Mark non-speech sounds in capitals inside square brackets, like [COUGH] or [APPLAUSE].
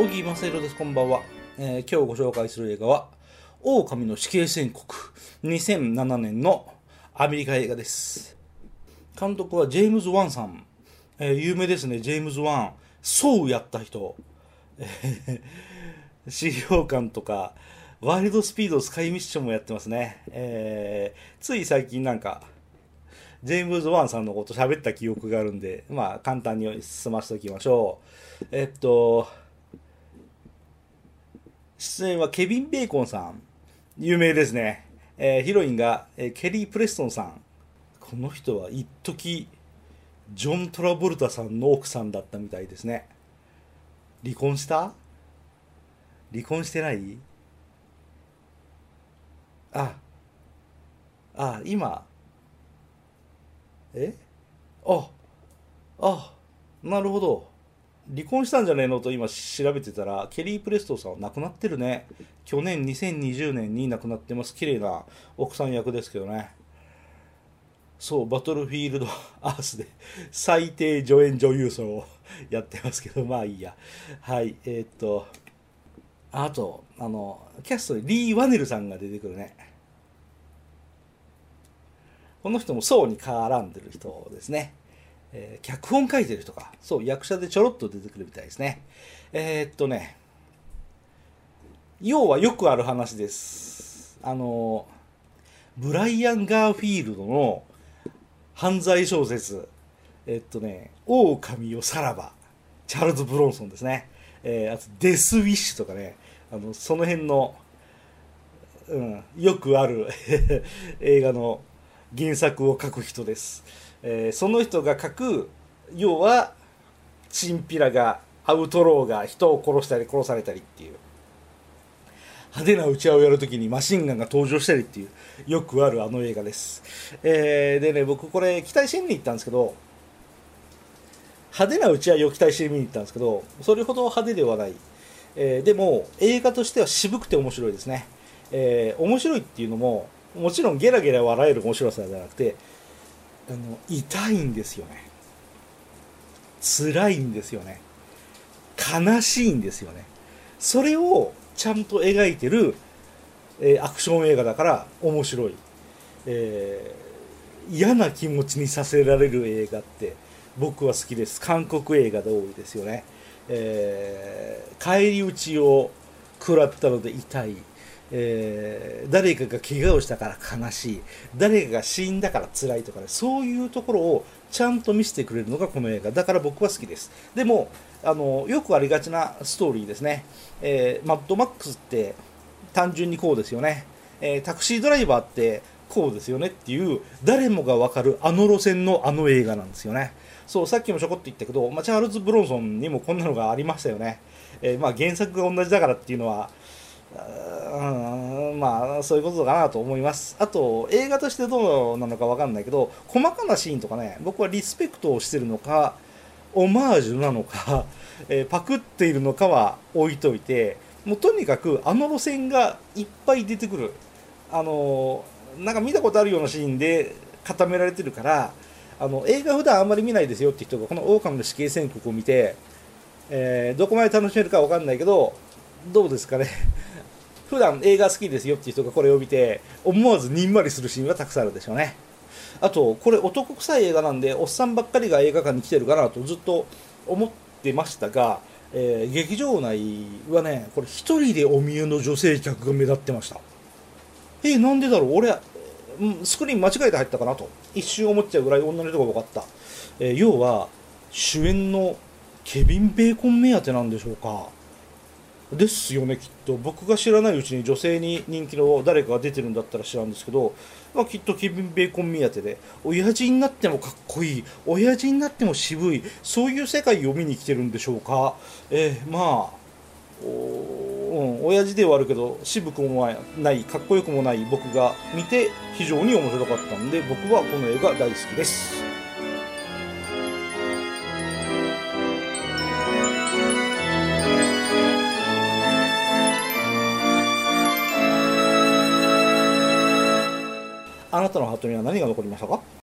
小木正弘です。こんばんは。えー今日ご紹介する映画は、狼の死刑宣告。2007年のアメリカ映画です。監督はジェームズ・ワンさん。えー有名ですね、ジェームズ・ワン。ソウやった人。[LAUGHS] 死霊館とか、ワイルドスピードスカイミッションもやってますね。えーつい最近なんか、ジェームズ・ワンさんのこと喋った記憶があるんで、まあ簡単に済ませておきましょう。えっと、出演はケビン・ベーコンさん。有名ですね。えーヒロインが、えーケリー・プレストンさん。この人は一時ジョン・トラボルタさんの奥さんだったみたいですね。離婚した？離婚してない？あ、あ、今、え？あ、あ、なるほど。離婚したんじゃねえのと今調べてたら、ケリー・プレストさんは亡くなってるね。去年2020年に亡くなってます。綺麗な奥さん役ですけどね。そう、バトルフィールドアースで最低助演女優賞をやってますけど、まあいいや。はい、えーっと、あと、あの、キャストにリー・ワネルさんが出てくるね。この人も層に絡んでる人ですね。えー脚本書いてる人か。そう、役者でちょろっと出てくるみたいですね。えーっとね、要はよくある話です。あの、ブライアン・ガーフィールドの犯罪小説、えっとね、狼よさらば、チャールズ・ブロンソンですね。えーあと、デス・ウィッシュとかね、あの、その辺の、うん、よくある [LAUGHS] 映画の原作を書く人です。えーその人が書く、要は、チンピラが、アウトローが人を殺したり殺されたりっていう。派手な打ち合いをやるときにマシンガンが登場したりっていう、よくあるあの映画です。えーでね、僕これ期待しに行ったんですけど、派手な打ち合いを期待して見に行ったんですけど、それほど派手ではない。えーでも、映画としては渋くて面白いですね。えー面白いっていうのも、もちろんゲラゲラ笑える面白さじゃなくて、あの、痛いんですよね。辛いんですよね。悲しいんですよね。それをちゃんと描いてる、えーアクション映画だから面白い。えー嫌な気持ちにさせられる映画って僕は好きです。韓国映画で多いですよね。えー返り討ちを食らったので痛い。えー誰かが怪我をしたから悲しい。誰かが死んだから辛いとかね、そういうところをちゃんと見せてくれるのがこの映画。だから僕は好きです。でも、あの、よくありがちなストーリーですね。えーマッドマックスって単純にこうですよね。えータクシードライバーってこうですよねっていう、誰もがわかるあの路線のあの映画なんですよね。そう、さっきもちょこっと言ったけど、まあ、チャールズ・ブロンソンにもこんなのがありましたよね。えまあ、原作が同じだからっていうのは、うんまあそういうことかなと思います。あと映画としてどうなのかわかんないけど細かなシーンとかね僕はリスペクトをしてるのかオマージュなのか、[LAUGHS] えーパクっているのかは置いといてもうとにかくあの路線がいっぱい出てくる。あのーなんか見たことあるようなシーンで固められてるからあの映画普段あんまり見ないですよって人がこの「狼の死刑宣告」を見て、えーどこまで楽しめるかわかんないけどどうですかね。普段映画好きですよっていう人がこれを見て思わずにんまりするシーンがたくさんあるでしょうね。あとこれ男臭い映画なんでおっさんばっかりが映画館に来てるかなとずっと思ってましたが、えー劇場内はねこれ一人でお見えの女性客が目立ってました。えーなんでだろう？俺スクリーン間違えて入ったかなと。一瞬思っちゃうぐらい女の人が多かった、えー要は主演のケビン・ベーコン目当てなんでしょうか。ですよねきっと。僕が知らないうちに女性に人気の誰かが出てるんだったら知らんですけど、まあ、きっとケビン・ベーコン目当てで親父になってもかっこいい親父になっても渋いそういう世界を見に来てるんでしょうか。えーまあおうん、親父ではあるけど渋くもないかっこよくもない僕が見て非常に面白かったんで僕はこの映画大好きです。なたのハートには何が残りましたか？